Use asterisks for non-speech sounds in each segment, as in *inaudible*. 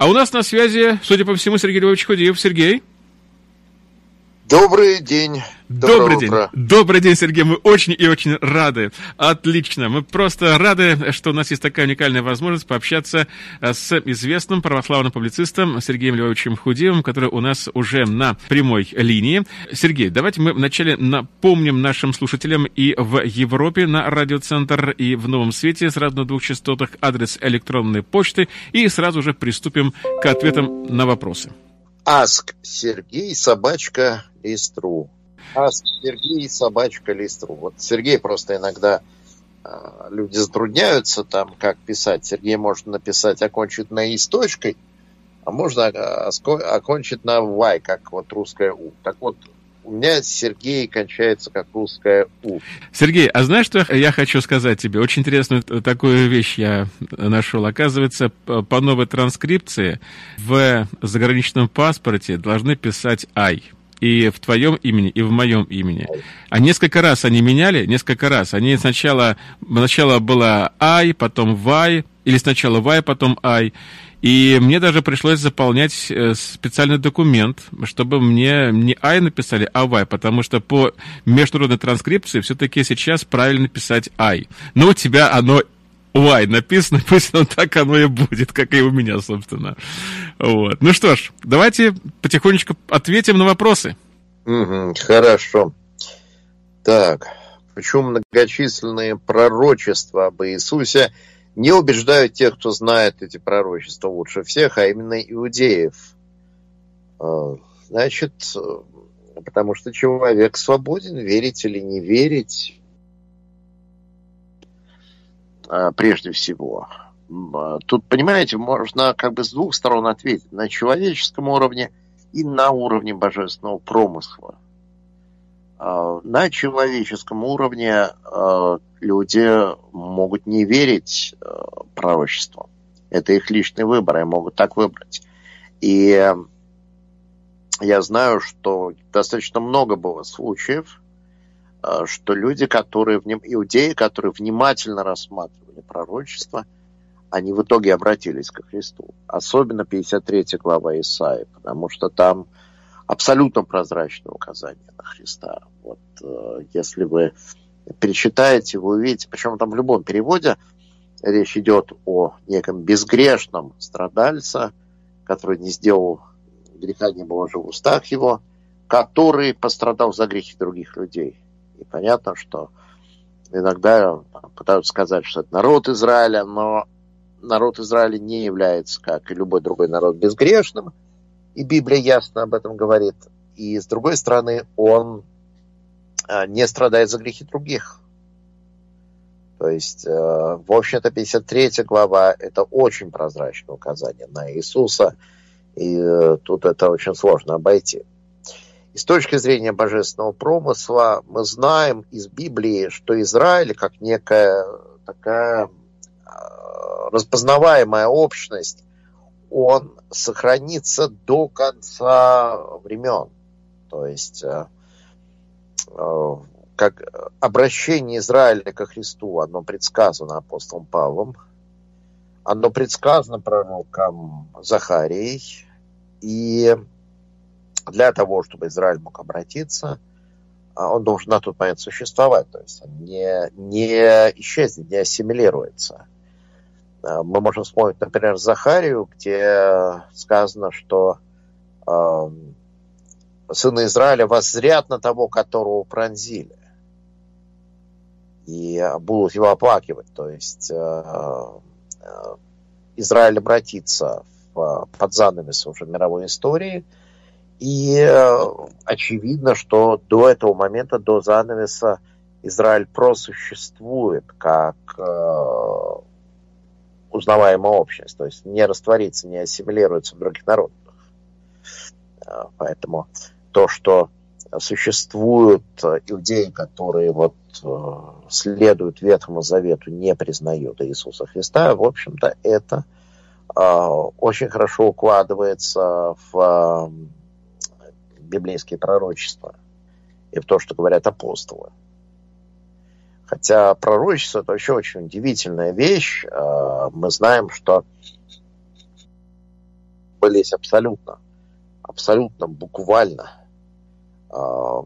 А у нас на связи, судя по всему, Сергей Львович Худиев. Сергей? Добрый день. Добрый день. Добрый день, Сергей. Мы очень и очень рады. Отлично. Мы просто рады, что у нас есть такая уникальная возможность пообщаться э, с известным православным публицистом Сергеем Львовичем Худиевым, который у нас уже на прямой линии. Сергей, давайте мы вначале напомним нашим слушателям и в Европе на радиоцентр, и в Новом Свете сразу на двух частотах адрес электронной почты, и сразу же приступим к ответам на вопросы. Аск Сергей, собачка Листру. Аск Сергей, собачка Листру. Вот Сергей просто иногда э, люди затрудняются там, как писать. Сергей может написать окончить на «и» с а можно окончить на «вай», как вот русское «у». Так вот, у меня Сергей кончается как русское «у». Сергей, а знаешь, что я хочу сказать тебе? Очень интересную такую вещь я нашел. Оказывается, по новой транскрипции в заграничном паспорте должны писать «ай» и в твоем имени, и в моем имени. А несколько раз они меняли, несколько раз. Они сначала, сначала было «ай», потом «вай», или сначала «вай», потом «ай». И мне даже пришлось заполнять э, специальный документ, чтобы мне не «ай» написали, а «вай», потому что по международной транскрипции все-таки сейчас правильно писать «ай». Но у тебя оно «вай» написано, *laughs* пусть оно так оно и будет, как и у меня, собственно. Вот. Ну что ж, давайте потихонечку ответим на вопросы. Хорошо. Так, почему многочисленные пророчества об Иисусе – не убеждают тех, кто знает эти пророчества лучше всех, а именно иудеев. А, значит, потому что человек свободен верить или не верить, а, прежде всего. А, тут, понимаете, можно как бы с двух сторон ответить. На человеческом уровне и на уровне божественного промысла. На человеческом уровне люди могут не верить э, пророчеству. Это их личный выбор, и могут так выбрать. И я знаю, что достаточно много было случаев, э, что люди, которые, иудеи, которые внимательно рассматривали пророчество, они в итоге обратились ко Христу. Особенно 53 глава Исаии, потому что там абсолютно прозрачное указание на Христа. Вот э, если вы перечитаете, вы увидите, причем там в любом переводе речь идет о неком безгрешном страдальце, который не сделал греха, не было же в устах его, который пострадал за грехи других людей. И понятно, что иногда пытаются сказать, что это народ Израиля, но народ Израиля не является, как и любой другой народ, безгрешным, и Библия ясно об этом говорит. И с другой стороны, он не страдает за грехи других. То есть, э, в общем-то, 53 глава – это очень прозрачное указание на Иисуса, и э, тут это очень сложно обойти. И с точки зрения божественного промысла мы знаем из Библии, что Израиль, как некая такая распознаваемая общность, он сохранится до конца времен. То есть э, Э, как обращение Израиля ко Христу, оно предсказано апостолом Павлом, оно предсказано пророком Захарией, и для того, чтобы Израиль мог обратиться, э, он должен на тот момент существовать, то есть он не, не исчезнет, не ассимилируется. Э, мы можем вспомнить, например, Захарию, где сказано, что сына Израиля воззрят на того, которого пронзили. И будут его оплакивать. То есть э, э, Израиль обратится в, под занавес уже мировой истории. И очевидно, что до этого момента, до занавеса, Израиль просуществует как э, узнаваемая общность, то есть не растворится, не ассимилируется в других народах. Поэтому то, что существуют иудеи, которые вот э, следуют Ветхому Завету, не признают Иисуса Христа, в общем-то, это э, очень хорошо укладывается в э, библейские пророчества и в то, что говорят апостолы. Хотя пророчество – это вообще очень удивительная вещь. Мы знаем, что сбылись абсолютно. Абсолютно, буквально. А,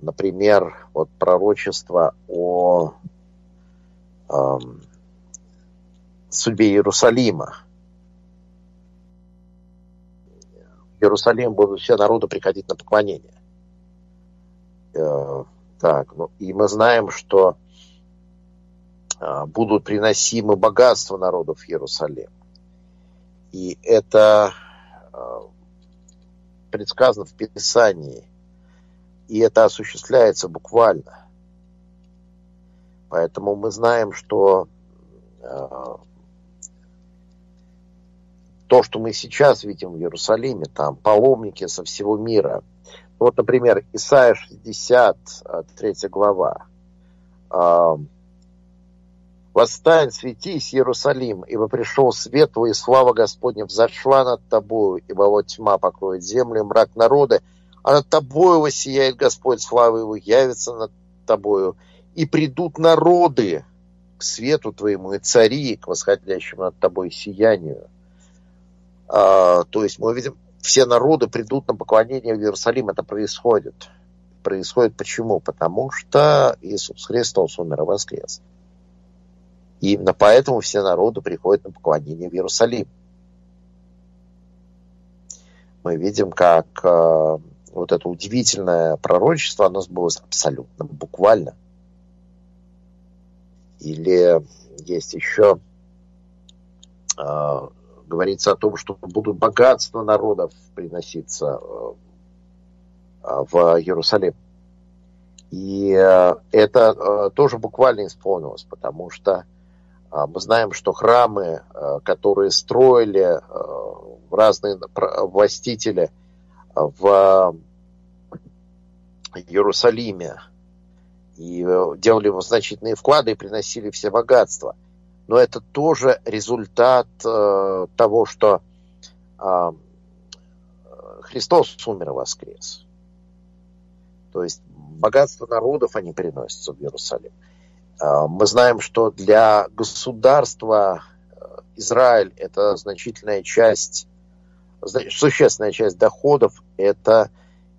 например, вот пророчество о судьбе Иерусалима. В Иерусалим будут все народы приходить на поклонение. Э, так, ну, и мы знаем, что а, будут приносимы богатства народов в Иерусалим. И это а, предсказано в Писании. И это осуществляется буквально. Поэтому мы знаем, что э, то, что мы сейчас видим в Иерусалиме, там паломники со всего мира. Вот, например, Исайя 60, 3 глава. Э, «Восстань, светись, Иерусалим, ибо пришел свет твой, и слава Господня взошла над тобою, ибо вот тьма покроет землю, мрак народа, а над тобою воссияет Господь, слава его явится над тобою, и придут народы к свету твоему, и цари к восходящему над тобой сиянию. А, то есть мы видим, все народы придут на поклонение в Иерусалим. Это происходит. Происходит почему? Потому что Иисус Христос умер и воскрес. И именно поэтому все народы приходят на поклонение в Иерусалим. Мы видим, как э, вот это удивительное пророчество, оно сбылось абсолютно, буквально – или есть еще э, говорится о том, что будут богатства народов приноситься э, в Иерусалим. И э, это э, тоже буквально исполнилось, потому что э, мы знаем, что храмы, э, которые строили э, разные властители в Иерусалиме, и э, делали значительные вклады и приносили все богатства. Но это тоже результат э, того, что э, Христос умер и воскрес. То есть богатство народов они переносятся в Иерусалим. Э, мы знаем, что для государства э, Израиль это значительная часть, существенная часть доходов, это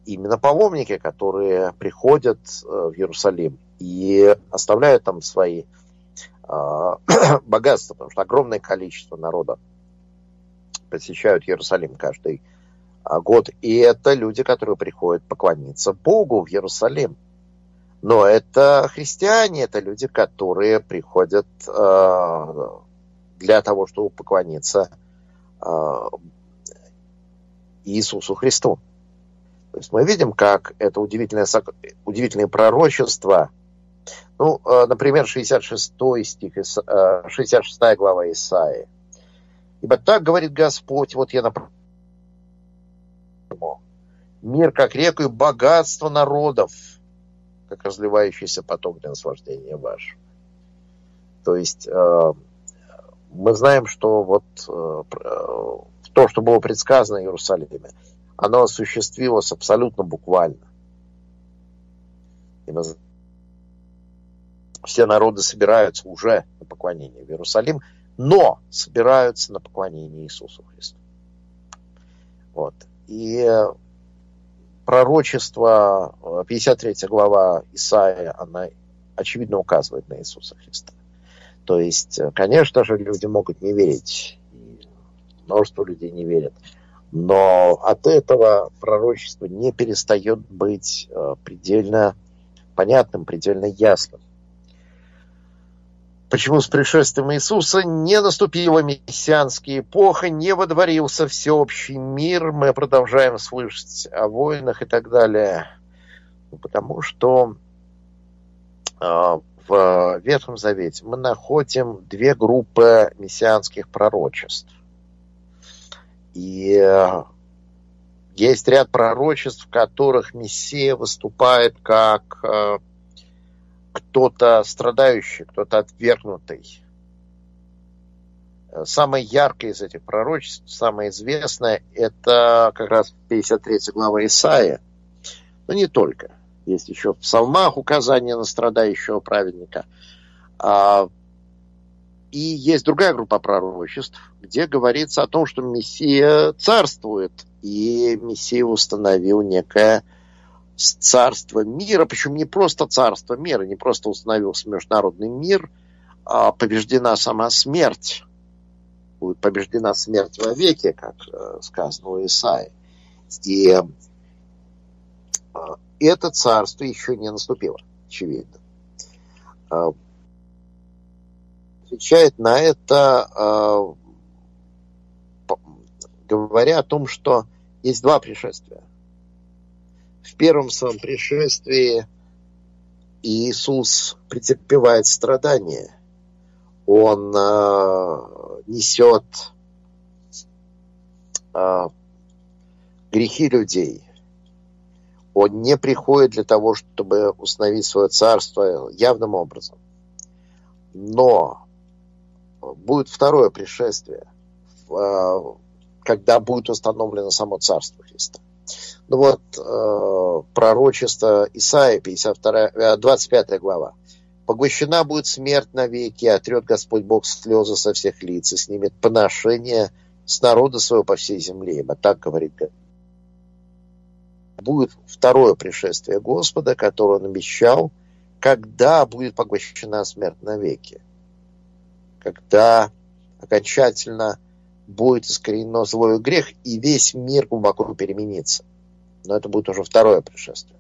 именно паломники, которые приходят э, в Иерусалим и оставляют там свои а, *clears throat* богатства, потому что огромное количество народа посещают Иерусалим каждый а, год. И это люди, которые приходят поклониться Богу в Иерусалим. Но это христиане, это люди, которые приходят э, для того, чтобы поклониться э, Иисусу Христу. То есть мы видим, как это удивительное, удивительное пророчество. Ну, э, например, 66 стих, 66 э, глава Исаии. «Ибо так говорит Господь, вот я направляю мир, как реку, и богатство народов, как разливающийся поток для наслаждения вашего». То есть э, мы знаем, что вот то, что было предсказано в Иерусалиме – оно осуществилось абсолютно буквально. И все народы собираются уже на поклонение в Иерусалим, но собираются на поклонение Иисусу Христу. Вот. И пророчество, 53 глава Исаия, она очевидно указывает на Иисуса Христа. То есть, конечно же, люди могут не верить, множество людей не верят но от этого пророчество не перестает быть э, предельно понятным, предельно ясным. Почему с пришествием Иисуса не наступила мессианская эпоха, не водворился всеобщий мир, мы продолжаем слышать о войнах и так далее. Ну, потому что э, в Ветхом Завете мы находим две группы мессианских пророчеств. И э, есть ряд пророчеств, в которых Мессия выступает как э, кто-то страдающий, кто-то отвергнутый. Самое яркое из этих пророчеств, самое известное, это как раз 53 глава Исаия. Но не только. Есть еще в псалмах указание на страдающего праведника. А и есть другая группа пророчеств, где говорится о том, что Мессия царствует, и Мессия установил некое царство мира, причем не просто царство мира, не просто установился международный мир, а побеждена сама смерть. Будет побеждена смерть во веке, как э, сказано у Исаи. И э, это царство еще не наступило, очевидно. Отвечает на это, говоря о том, что есть два пришествия в первом своем пришествии Иисус претерпевает страдания. Он э, несет э, грехи людей. Он не приходит для того, чтобы установить свое царство явным образом. Но будет второе пришествие, э, когда будет установлено само царство Христа. Ну вот, э, пророчество Исаия, 52, 25 э, глава. «Поглощена будет смерть навеки, отрет Господь Бог слезы со всех лиц и снимет поношение с народа своего по всей земле». Ибо так говорит Господь. Будет второе пришествие Господа, которое он обещал, когда будет поглощена смерть навеки. Когда окончательно будет искоренено злой грех, и весь мир глубоко переменится. Но это будет уже второе пришествие.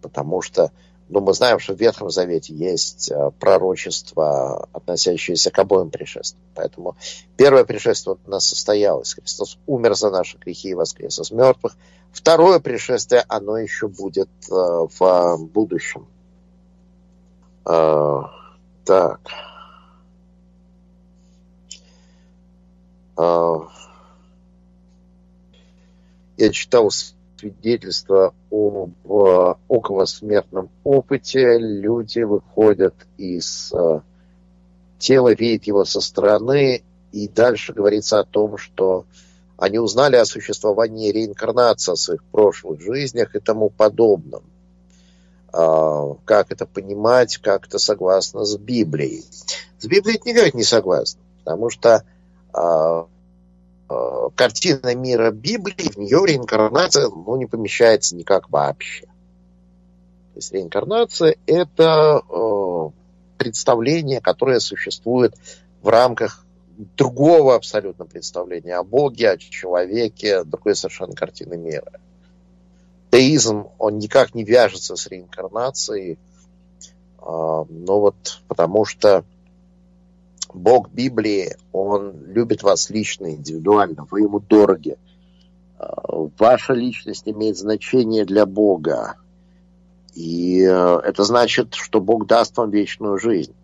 Потому что ну, мы знаем, что в Ветхом Завете есть э, пророчество, относящееся к обоим пришествиям. Поэтому первое пришествие у нас состоялось. Христос умер за наши грехи и воскрес из мертвых. Второе пришествие, оно еще будет э, в будущем. Э, так. Я читал свидетельства об околосмертном опыте. Люди выходят из э, тела, видят его со стороны, и дальше говорится о том, что они узнали о существовании реинкарнации в своих прошлых жизнях и тому подобном. А, как это понимать, как это согласно с Библией. С Библией это никак не согласно, потому что а, картина мира Библии, в нее реинкарнация ну, не помещается никак вообще. То есть реинкарнация – это э, представление, которое существует в рамках другого абсолютно представления о Боге, о человеке, другой совершенно картины мира. Теизм, он никак не вяжется с реинкарнацией, э, но вот потому что Бог Библии, Он любит вас лично, индивидуально, вы ему дороги. А, ваша личность имеет значение для Бога. И э, это значит, что Бог даст вам вечную жизнь.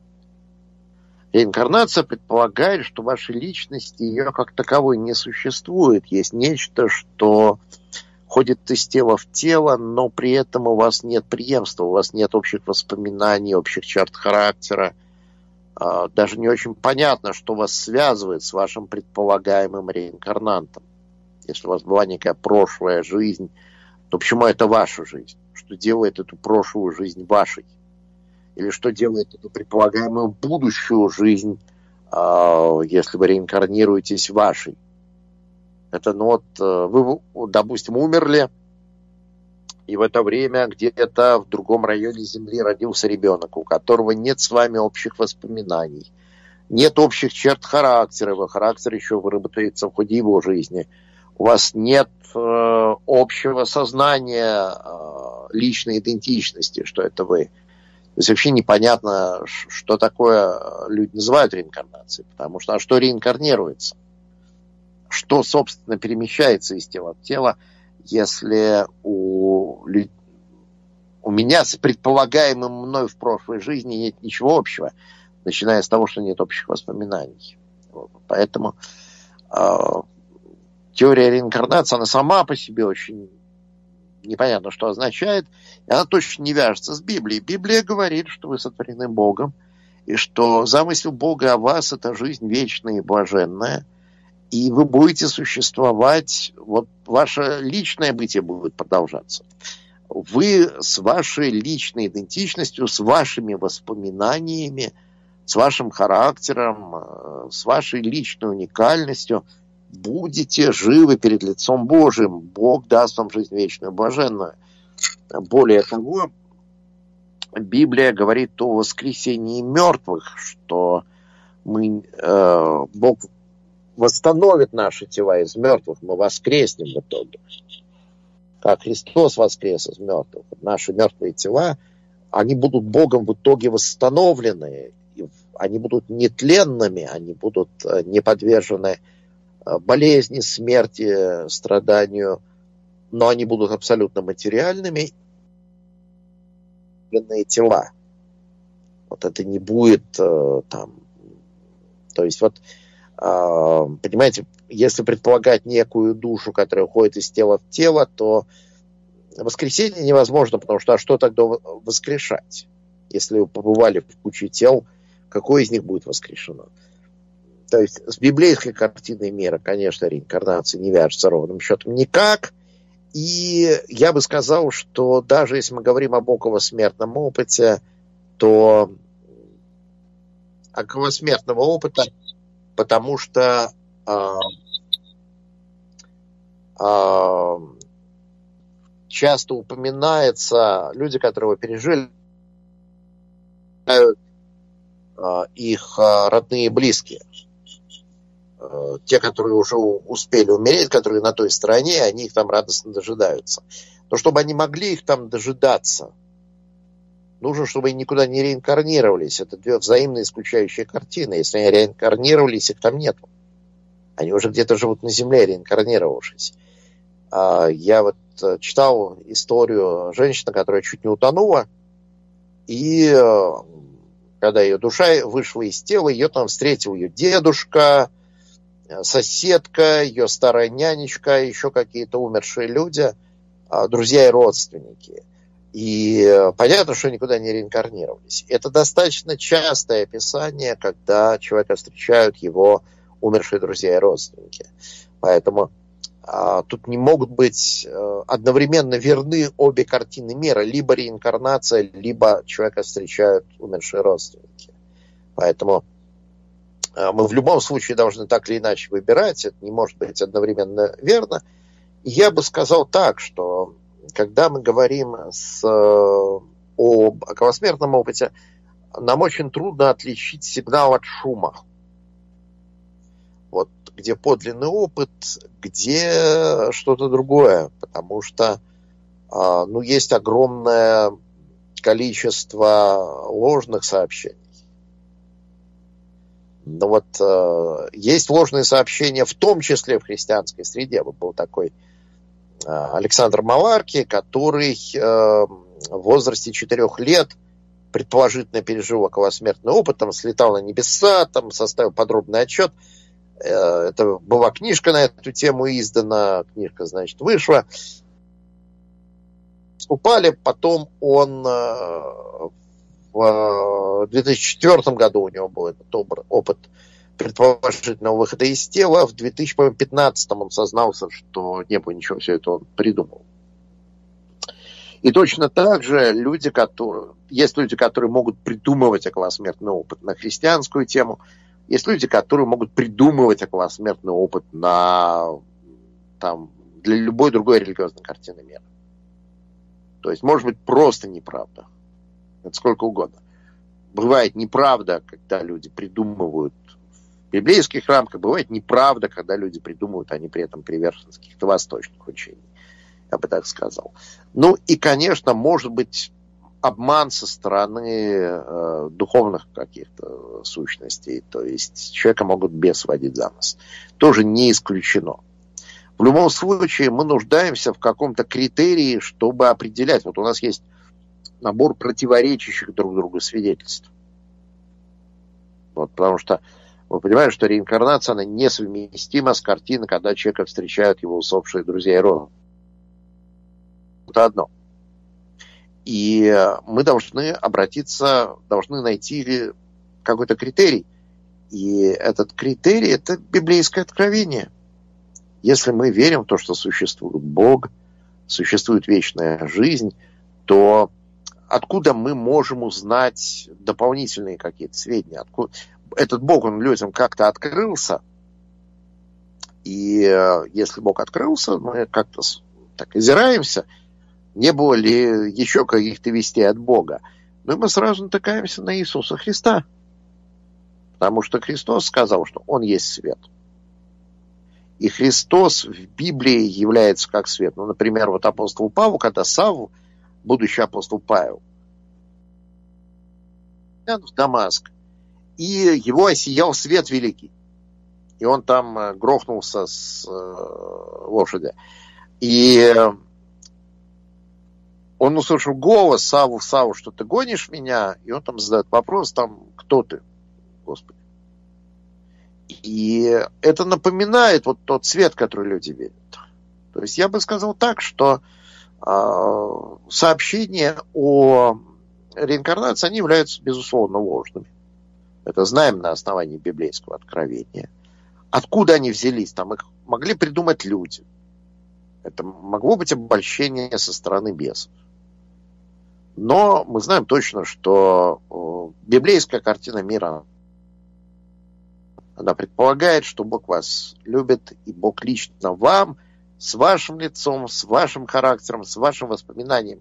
Реинкарнация предполагает, что вашей личности ее как таковой не существует. Есть нечто, что ходит из тела в тело, но при этом у вас нет преемства, у вас нет общих воспоминаний, общих черт характера, а, даже не очень понятно, что вас связывает с вашим предполагаемым реинкарнантом. Если у вас была некая прошлая жизнь, то почему это ваша жизнь? Что делает эту прошлую жизнь вашей? Или что делает эту предполагаемую будущую жизнь, а, если вы реинкарнируетесь вашей? Это ну вот э, вы, допустим, умерли, и в это время где-то в другом районе Земли родился ребенок, у которого нет с вами общих воспоминаний, нет общих черт характера, его характер еще выработается в ходе его жизни. У вас нет э, общего сознания э, личной идентичности, что это вы. То есть вообще непонятно, что такое э, люди называют реинкарнацией, потому что а что реинкарнируется? Что, собственно, перемещается из тела в тело? Если у, у меня с предполагаемым мной в прошлой жизни нет ничего общего, начиная с того, что нет общих воспоминаний. Поэтому э, теория реинкарнации, она сама по себе очень непонятно, что означает, и она точно не вяжется с Библией. Библия говорит, что вы сотворены Богом, и что замысел Бога о вас – это жизнь вечная и блаженная – и вы будете существовать, вот ваше личное бытие будет продолжаться. Вы с вашей личной идентичностью, с вашими воспоминаниями, с вашим характером, э, с вашей личной уникальностью будете живы перед лицом Божьим. Бог даст вам жизнь вечную, блаженную. Более того, Библия говорит о воскресении мертвых, что мы, э, Бог восстановит наши тела из мертвых, мы воскреснем в итоге. Как Христос воскрес из мертвых. Наши мертвые тела, они будут Богом в итоге восстановлены. Они будут нетленными, они будут э, не подвержены э, болезни, смерти, страданию, но они будут абсолютно материальными тела. Вот это не будет э, там то есть вот, понимаете, если предполагать некую душу, которая уходит из тела в тело, то воскресение невозможно, потому что а что тогда воскрешать? Если вы побывали в куче тел, какое из них будет воскрешено? То есть с библейской картиной мира, конечно, реинкарнация не вяжется ровным счетом никак. И я бы сказал, что даже если мы говорим об околосмертном опыте, то околосмертного опыта, потому что э, э, часто упоминается люди, которые пережили, э, их родные и близкие. Те, которые уже успели умереть, которые на той стороне, они их там радостно дожидаются. Но чтобы они могли их там дожидаться – нужно, чтобы они никуда не реинкарнировались. Это две взаимно исключающие картины. Если они реинкарнировались, их там нет. Они уже где-то живут на Земле, реинкарнировавшись. А, я вот э, читал историю женщины, которая чуть не утонула, и э, когда ее душа вышла из тела, ее там встретил ее дедушка, э, соседка, ее старая нянечка, еще какие-то умершие люди, а, друзья и родственники. И э, понятно, что никуда не реинкарнировались. Это достаточно частое описание, когда человека встречают его умершие друзья и родственники. Поэтому а, тут не могут быть а, одновременно верны обе картины мира. Либо реинкарнация, либо человека встречают умершие родственники. Поэтому а, мы в любом случае должны так или иначе выбирать. Это не может быть одновременно верно. Я бы сказал так, что когда мы говорим с, об околосмертном опыте, нам очень трудно отличить сигнал от шума. Вот где подлинный опыт, где что-то другое, потому что а, ну, есть огромное количество ложных сообщений. Но вот э, есть ложные сообщения, в том числе в христианской среде. Вот был такой Э, Александр Маларки, который э, в возрасте 4 лет предположительно пережил околосмертный опыт, там слетал на небеса, там составил подробный отчет. Э, это была книжка на эту тему издана, книжка, значит, вышла. Вступали, потом он в 2004 году у него был этот опыт предположительного выхода из тела. В 2015 он сознался, что не было ничего, все это он придумал. И точно так же люди, которые... Есть люди, которые могут придумывать околосмертный опыт на христианскую тему. Есть люди, которые могут придумывать околосмертный опыт на, там, для любой другой религиозной картины мира. То есть, может быть, просто неправда. Это сколько угодно. Бывает неправда, когда люди придумывают библейских рамках бывает неправда, когда люди придумывают, они при этом приверженцы каких-то восточных учений. Я бы так сказал. Ну и, конечно, может быть обман со стороны э, духовных каких-то сущностей. То есть человека могут бес водить за нос. Тоже не исключено. В любом случае мы нуждаемся в каком-то критерии, чтобы определять. Вот у нас есть набор противоречащих друг другу свидетельств. Вот, потому что мы понимаем, что реинкарнация, она несовместима с картиной, когда человека встречают его усопшие друзья и родственники. Это одно. И мы должны обратиться, должны найти какой-то критерий. И этот критерий – это библейское откровение. Если мы верим в то, что существует Бог, существует вечная жизнь, то откуда мы можем узнать дополнительные какие-то сведения? Откуда... Этот Бог, он людям как-то открылся, и э, если Бог открылся, мы как-то так озираемся, не было ли еще каких-то вестей от Бога. И мы сразу натыкаемся на Иисуса Христа. Потому что Христос сказал, что Он есть свет. И Христос в Библии является как свет. Ну, например, вот апостол Павел, когда Саву, будущий апостол Павел, в Дамаск, и его осиял свет великий. И он там э, грохнулся с э, лошади. И он услышал голос Саву, Саву, что ты гонишь меня? И он там задает вопрос, там, кто ты, Господи? И это напоминает вот тот свет, который люди видят. То есть я бы сказал так, что э, сообщения о реинкарнации, они являются, безусловно, ложными. Это знаем на основании библейского откровения. Откуда они взялись? Там их могли придумать люди. Это могло быть обольщение со стороны бесов. Но мы знаем точно, что библейская картина мира, она предполагает, что Бог вас любит, и Бог лично вам, с вашим лицом, с вашим характером, с вашим воспоминанием,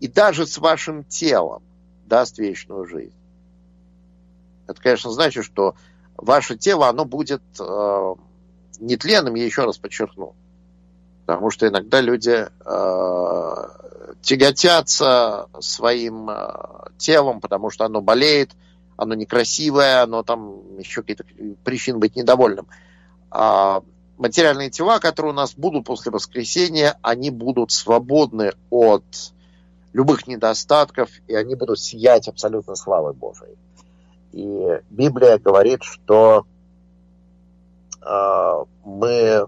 и даже с вашим телом даст вечную жизнь. Это, конечно, значит, что ваше тело, оно будет э, нетленным, я еще раз подчеркну. Потому что иногда люди э, тяготятся своим э, телом, потому что оно болеет, оно некрасивое, оно там еще какие-то причины быть недовольным. А материальные тела, которые у нас будут после воскресения, они будут свободны от любых недостатков, и они будут сиять абсолютно славой Божией. И Библия говорит, что э, мы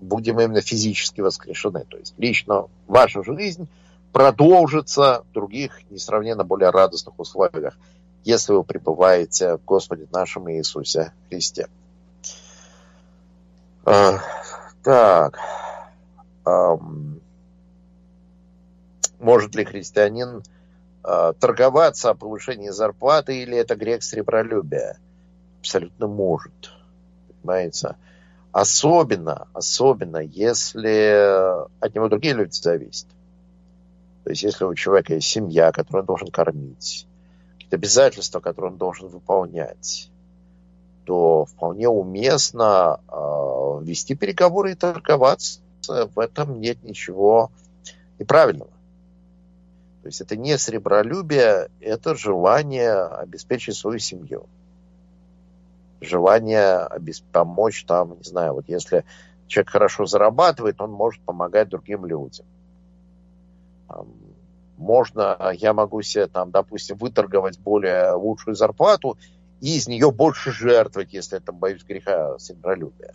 будем именно физически воскрешены. То есть лично ваша жизнь продолжится в других несравненно более радостных условиях, если вы пребываете в Господе нашем Иисусе Христе. А, так. А, может ли христианин торговаться о повышении зарплаты или это грех сребролюбия? Абсолютно может. Понимаете? Особенно, особенно, если от него другие люди зависят. То есть, если у человека есть семья, которую он должен кормить, какие-то обязательства, которые он должен выполнять, то вполне уместно э, вести переговоры и торговаться. В этом нет ничего неправильного. То есть это не сребролюбие, это желание обеспечить свою семью желание помочь там, не знаю, вот если человек хорошо зарабатывает, он может помогать другим людям. Можно, я могу себе там, допустим, выторговать более лучшую зарплату и из нее больше жертвовать, если это боюсь греха синдролюбия.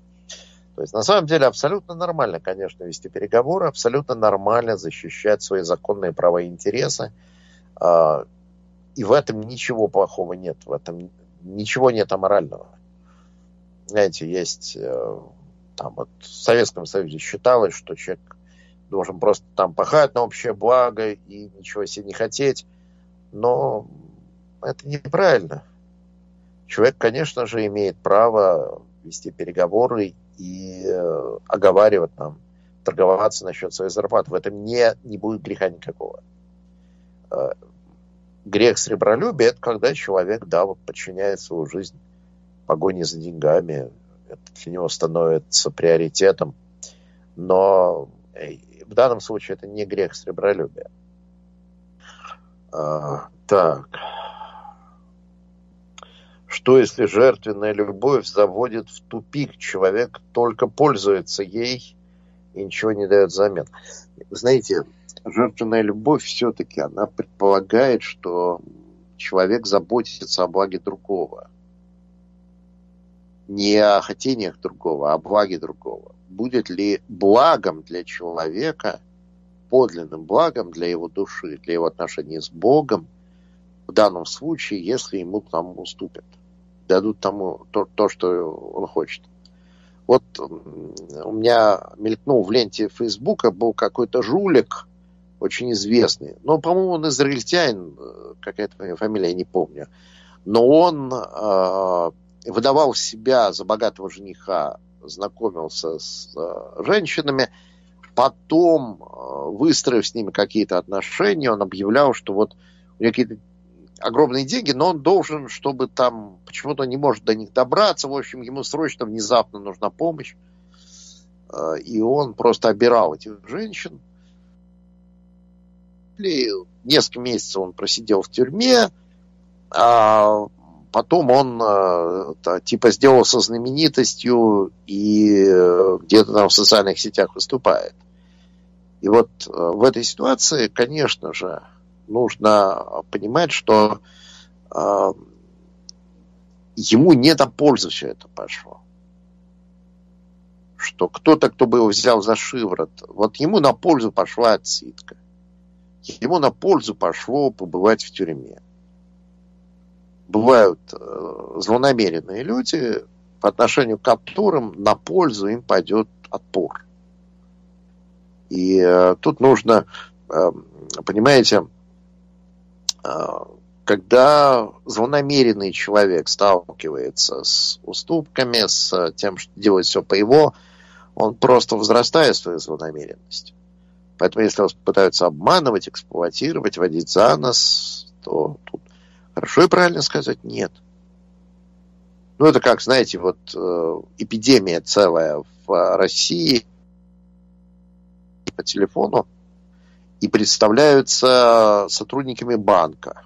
То есть на самом деле абсолютно нормально, конечно, вести переговоры, абсолютно нормально защищать свои законные права и интересы. А, и в этом ничего плохого нет, в этом ничего нет аморального знаете, есть э, там вот в Советском Союзе считалось, что человек должен просто там пахать на общее благо и ничего себе не хотеть. Но это неправильно. Человек, конечно же, имеет право вести переговоры и э, оговаривать там, торговаться насчет своей зарплаты. В этом не, не будет греха никакого. Э, грех сребролюбия – это когда человек, да, вот подчиняет свою жизнь погони за деньгами. Это для него становится приоритетом. Но в данном случае это не грех сребролюбия. А, так. Что если жертвенная любовь заводит в тупик? Человек только пользуется ей и ничего не дает взамен. Знаете, жертвенная любовь все-таки, она предполагает, что человек заботится о благе другого не о хотениях другого, а о благе другого. Будет ли благом для человека, подлинным благом для его души, для его отношений с Богом, в данном случае, если ему там уступят, дадут тому то, то что он хочет. Вот у меня мелькнул в ленте Фейсбука был какой-то жулик, очень известный. Но, по-моему, он израильтянин, э, какая-то фамилия, я не помню. Но он э, выдавал себя за богатого жениха, знакомился с э, женщинами, потом, э, выстроив с ними какие-то отношения, он объявлял, что вот у него какие-то огромные деньги, но он должен, чтобы там почему-то не может до них добраться. В общем, ему срочно, внезапно нужна помощь. Э, и он просто обирал этих женщин. И несколько месяцев он просидел в тюрьме, а потом он э, типа сделался знаменитостью и э, где-то там в социальных сетях выступает. И вот в этой ситуации, конечно же, нужно понимать, что э, ему не до пользы все это пошло. Что кто-то, кто бы его взял за шиворот, вот ему на пользу пошла отсидка. Ему на пользу пошло побывать в тюрьме. Бывают э, злонамеренные люди, по отношению к которым на пользу им пойдет отпор. И э, тут нужно, э, понимаете, когда злонамеренный человек сталкивается с уступками, с тем, что делает все по его, он просто возрастает свою злонамеренность. Поэтому если вас пытаются обманывать, эксплуатировать, водить за нос, то тут хорошо и правильно сказать нет. Ну, это как, знаете, вот э, эпидемия целая в России по телефону и представляются сотрудниками банка.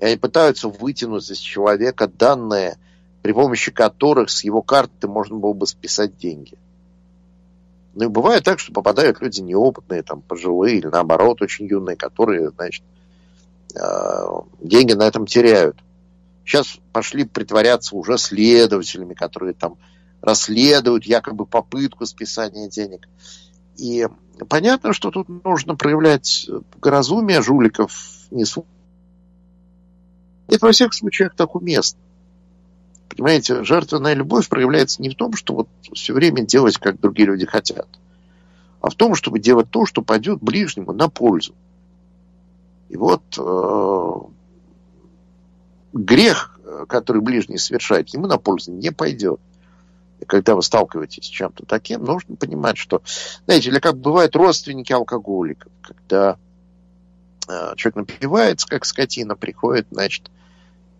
И они пытаются вытянуть из человека данные, при помощи которых с его карты можно было бы списать деньги. Ну и бывает так, что попадают люди неопытные, там, пожилые или наоборот очень юные, которые, значит, э, деньги на этом теряют. Сейчас пошли притворяться уже следователями, которые там расследуют якобы попытку списания денег. И понятно, что тут нужно проявлять благоразумие, жуликов несут. Это во всех случаях так уместно. Понимаете, жертвенная любовь проявляется не в том, что вот все время делать, как другие люди хотят, а в том, чтобы делать то, что пойдет ближнему на пользу. И вот э, грех, который ближний совершает, ему на пользу не пойдет. И когда вы сталкиваетесь с чем-то таким, нужно понимать, что, знаете, или как бывают родственники алкоголиков, когда э, человек напивается, как скотина, приходит, значит,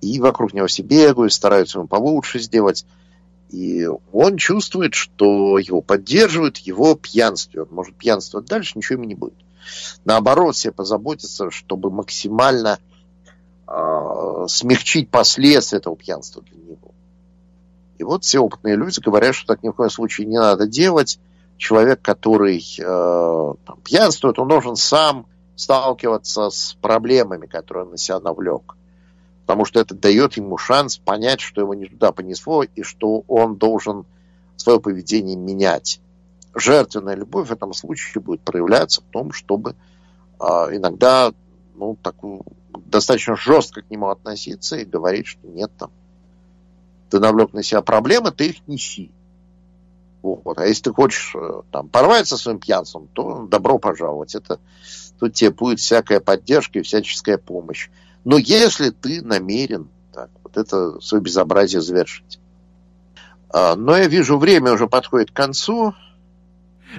и вокруг него все бегают, стараются ему получше сделать. И он чувствует, что его поддерживают, его пьянстве. Он может пьянствовать дальше, ничего ему не будет. Наоборот, все позаботиться, чтобы максимально э, смягчить последствия этого пьянства для него. И вот все опытные люди говорят, что так ни в коем случае не надо делать. Человек, который э, там, пьянствует, он должен сам сталкиваться с проблемами, которые он на себя навлек. Потому что это дает ему шанс понять, что его не туда понесло, и что он должен свое поведение менять. Жертвенная любовь в этом случае будет проявляться в том, чтобы э, иногда ну, такую, достаточно жестко к нему относиться и говорить, что нет, там, ты навлек на себя проблемы, ты их неси. Вот. А если ты хочешь э, там, порвать со своим пьянством, то добро пожаловать. Это, тут тебе будет всякая поддержка и всяческая помощь. Но если ты намерен так, вот это свое безобразие завершить. А, но я вижу, время уже подходит к концу.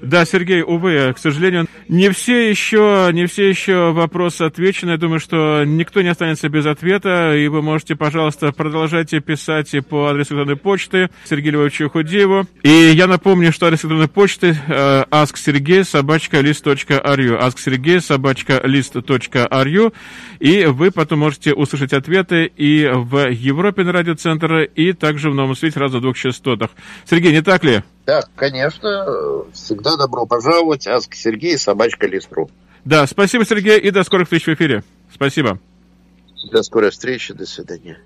Да, Сергей, увы, к сожалению, не все еще, не все еще вопросы отвечены. Я думаю, что никто не останется без ответа, и вы можете, пожалуйста, продолжайте писать по адресу электронной почты Сергею Львовичу Худееву. И я напомню, что адрес электронной почты э, asksergey собачка list.ru asksergey собачка list.ru и вы потом можете услышать ответы и в Европе на радиоцентре, и также в новом свете раза в двух частотах. Сергей, не так ли? Да, конечно. Всегда добро пожаловать. Аск Сергей, собачка Листру. Да, спасибо, Сергей, и до скорых встреч в эфире. Спасибо. До скорой встречи, до свидания.